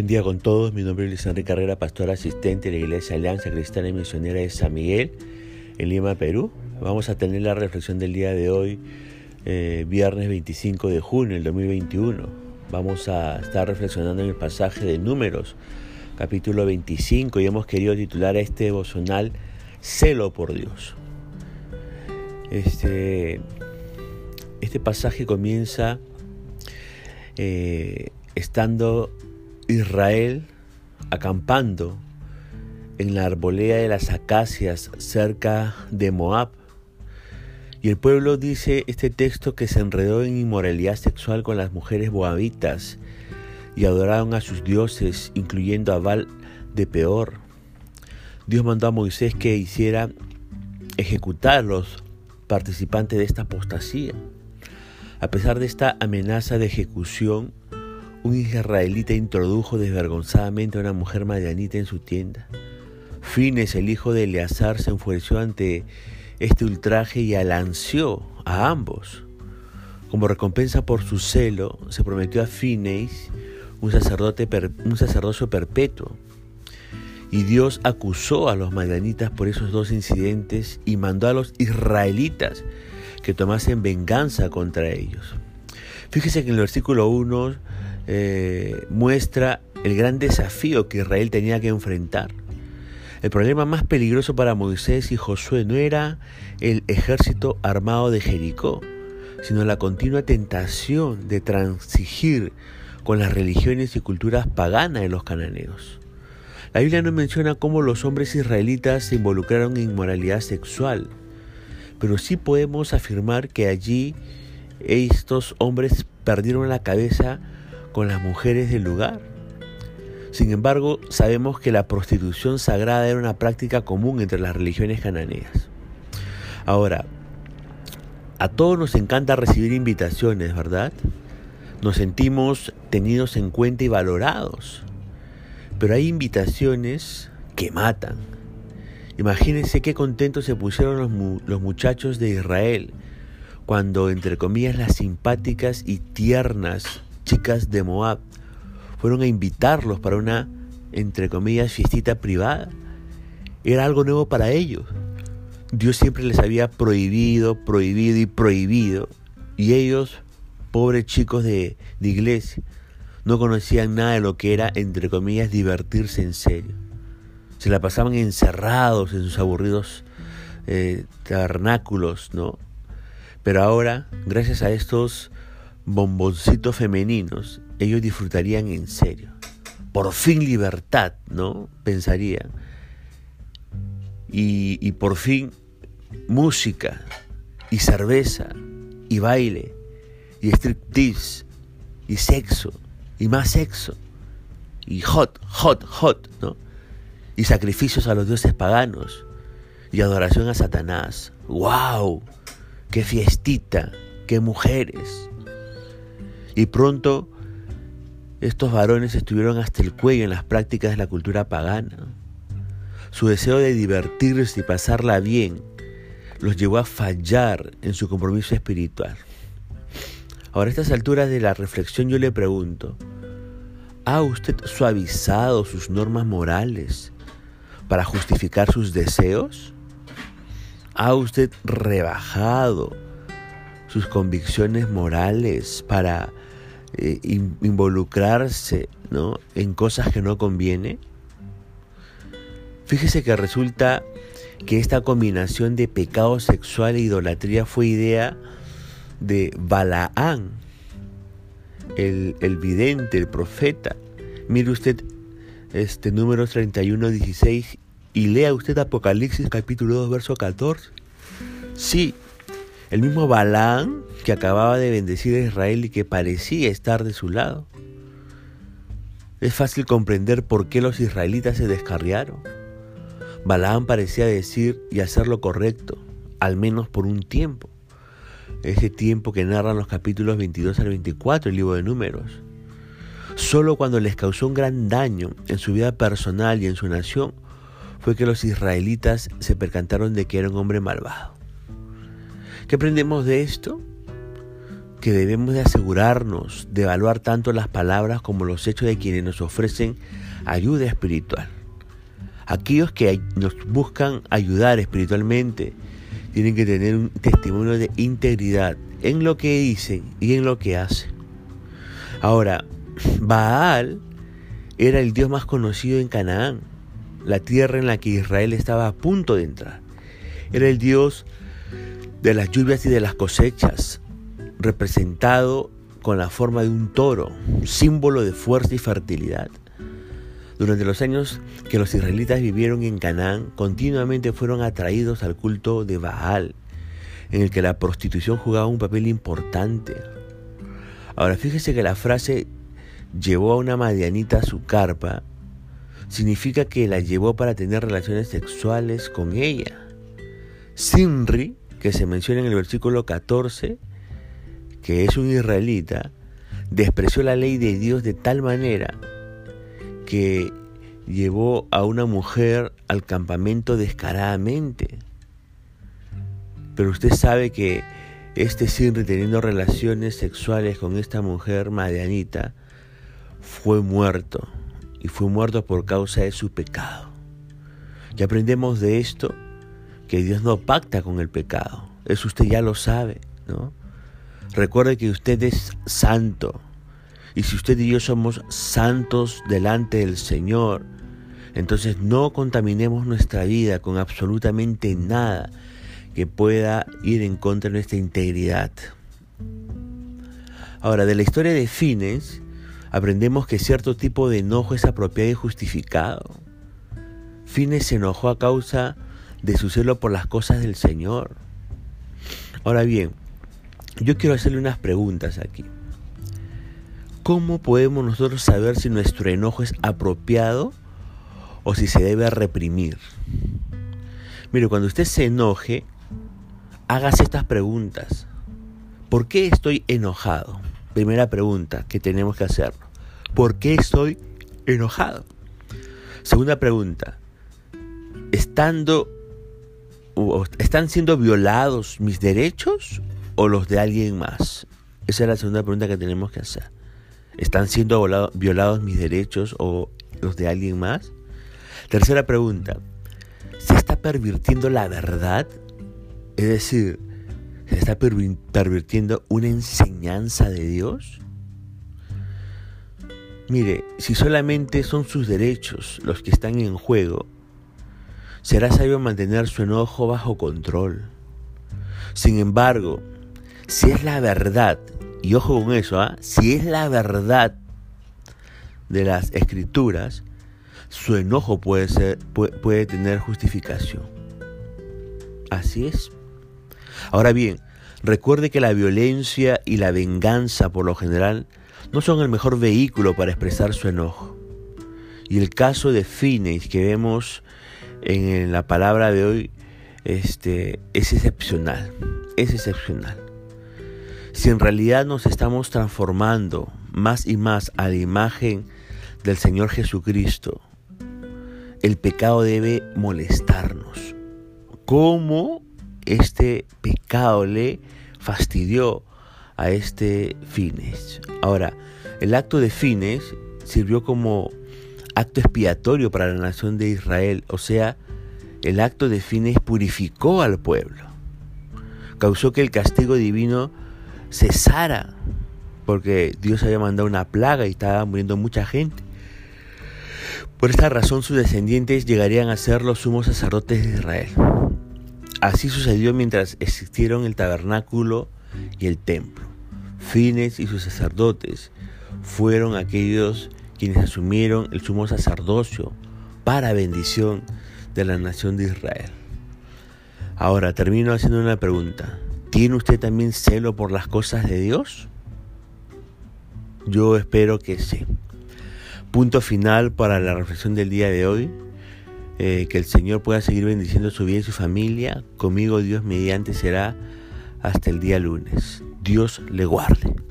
Buen día con todos, mi nombre es Luis Enrique Carrera, pastor asistente de la Iglesia Alianza Cristiana y Misionera de San Miguel, en Lima, Perú. Vamos a tener la reflexión del día de hoy, eh, viernes 25 de junio del 2021. Vamos a estar reflexionando en el pasaje de Números, capítulo 25, y hemos querido titular a este devocional Celo por Dios. Este, este pasaje comienza eh, estando Israel acampando en la arboleda de las acacias cerca de Moab. Y el pueblo dice este texto que se enredó en inmoralidad sexual con las mujeres moabitas y adoraron a sus dioses, incluyendo a Baal de Peor. Dios mandó a Moisés que hiciera ejecutar los participantes de esta apostasía. A pesar de esta amenaza de ejecución, un israelita introdujo desvergonzadamente a una mujer madianita en su tienda. Fines, el hijo de Eleazar, se enfureció ante este ultraje y alanció a ambos. Como recompensa por su celo, se prometió a Fines un, sacerdote, un sacerdocio perpetuo. Y Dios acusó a los madianitas por esos dos incidentes y mandó a los israelitas que tomasen venganza contra ellos. Fíjese que en el versículo 1 eh, muestra el gran desafío que Israel tenía que enfrentar. El problema más peligroso para Moisés y Josué no era el ejército armado de Jericó, sino la continua tentación de transigir con las religiones y culturas paganas de los cananeos. La Biblia no menciona cómo los hombres israelitas se involucraron en inmoralidad sexual, pero sí podemos afirmar que allí estos hombres perdieron la cabeza con las mujeres del lugar. Sin embargo, sabemos que la prostitución sagrada era una práctica común entre las religiones cananeas. Ahora, a todos nos encanta recibir invitaciones, ¿verdad? Nos sentimos tenidos en cuenta y valorados. Pero hay invitaciones que matan. Imagínense qué contentos se pusieron los, los muchachos de Israel cuando, entre comillas, las simpáticas y tiernas chicas de Moab fueron a invitarlos para una, entre comillas, fiestita privada. Era algo nuevo para ellos. Dios siempre les había prohibido, prohibido y prohibido. Y ellos, pobres chicos de, iglesia, no conocían nada de lo que era, entre comillas, divertirse en serio. Se la pasaban encerrados en sus aburridos eh, tabernáculos, ¿no? Pero ahora, gracias a estos bomboncitos femeninos, ellos disfrutarían en serio. Por fin libertad, ¿no? Pensarían. Y, por fin música y cerveza y baile y striptease y sexo y más sexo y hot, hot, hot, ¿no? Y sacrificios a los dioses paganos y adoración a Satanás. ¡Wow! ¡Qué fiestita! ¡Qué mujeres! Y pronto estos varones estuvieron hasta el cuello en las prácticas de la cultura pagana. Su deseo de divertirse y pasarla bien los llevó a fallar en su compromiso espiritual. Ahora a estas alturas de la reflexión yo le pregunto, ¿ha usted suavizado sus normas morales para justificar sus deseos? ¿Ha usted rebajado sus convicciones morales para eh, involucrarse ¿no? en cosas que no conviene? Fíjese que resulta que esta combinación de pecado sexual e idolatría fue idea de Balaán, el, el vidente, el profeta. Mire usted este número 31, 16 y lea usted Apocalipsis capítulo 2, verso 14. Sí, el mismo Balaam que acababa de bendecir a Israel y que parecía estar de su lado. Es fácil comprender por qué los israelitas se descarriaron. Balaam parecía decir y hacer lo correcto, al menos por un tiempo. Ese tiempo que narran los capítulos 22 al 24 del libro de Números. Solo cuando les causó un gran daño en su vida personal y en su nación fue que los israelitas se percantaron de que era un hombre malvado. ¿Qué aprendemos de esto? que debemos de asegurarnos de evaluar tanto las palabras como los hechos de quienes nos ofrecen ayuda espiritual. Aquellos que nos buscan ayudar espiritualmente tienen que tener un testimonio de integridad en lo que dicen y en lo que hacen. Ahora, Baal era el dios más conocido en Canaán, la tierra en la que Israel estaba a punto de entrar. Era el dios de las lluvias y de las cosechas, representado con la forma de un toro, símbolo de fuerza y fertilidad. Durante los años que los israelitas vivieron en Canaán, continuamente fueron atraídos al culto de Baal, en el que la prostitución jugaba un papel importante. Ahora fíjese que la frase llevó a una madianita a su carpa significa que la llevó para tener relaciones sexuales con ella. Sinri, que se menciona en el versículo 14, que es un israelita, despreció la ley de Dios de tal manera que llevó a una mujer al campamento descaradamente. Pero usted sabe que este Sinri teniendo relaciones sexuales con esta mujer madianita fue muerto y fue muerto por causa de su pecado. Y aprendemos de esto que Dios no pacta con el pecado. Eso usted ya lo sabe, ¿no? Recuerde que usted es santo. Y si usted y yo somos santos delante del Señor, entonces no contaminemos nuestra vida con absolutamente nada que pueda ir en contra de nuestra integridad. Ahora, de la historia de Fines, aprendemos que cierto tipo de enojo es apropiado y justificado. Fines se enojó a causa de su celo por las cosas del Señor. Ahora bien, yo quiero hacerle unas preguntas aquí. ¿Cómo podemos nosotros saber si nuestro enojo es apropiado o si se debe reprimir? Mire, cuando usted se enoje, hágase estas preguntas. ¿Por qué estoy enojado? Primera pregunta que tenemos que hacer. ¿Por qué estoy enojado? Segunda pregunta. Estando ¿Están siendo violados mis derechos o los de alguien más? Esa es la segunda pregunta que tenemos que hacer. ¿Están siendo violados mis derechos o los de alguien más? Tercera pregunta. ¿Se está pervirtiendo la verdad? Es decir, ¿se está pervirtiendo una enseñanza de Dios? Mire, si solamente son sus derechos los que están en juego, será sabio mantener su enojo bajo control. Sin embargo, si es la verdad, y ojo con eso, ¿ah? si es la verdad de las escrituras, su enojo puede, ser, puede tener justificación. Así es. Ahora bien, recuerde que la violencia y la venganza por lo general no son el mejor vehículo para expresar su enojo. Y el caso de Phineas que vemos en la palabra de hoy este, es excepcional, es excepcional. Si en realidad nos estamos transformando más y más a la imagen del Señor Jesucristo, el pecado debe molestarnos. ¿Cómo este pecado le fastidió a este Fines? Ahora, el acto de Fines sirvió como acto expiatorio para la nación de Israel, o sea, el acto de fines purificó al pueblo, causó que el castigo divino cesara, porque Dios había mandado una plaga y estaba muriendo mucha gente. Por esta razón sus descendientes llegarían a ser los sumos sacerdotes de Israel. Así sucedió mientras existieron el tabernáculo y el templo. Fines y sus sacerdotes fueron aquellos quienes asumieron el sumo sacerdocio para bendición de la nación de Israel. Ahora termino haciendo una pregunta. ¿Tiene usted también celo por las cosas de Dios? Yo espero que sí. Punto final para la reflexión del día de hoy. Eh, que el Señor pueda seguir bendiciendo su vida y su familia. Conmigo Dios mediante será hasta el día lunes. Dios le guarde.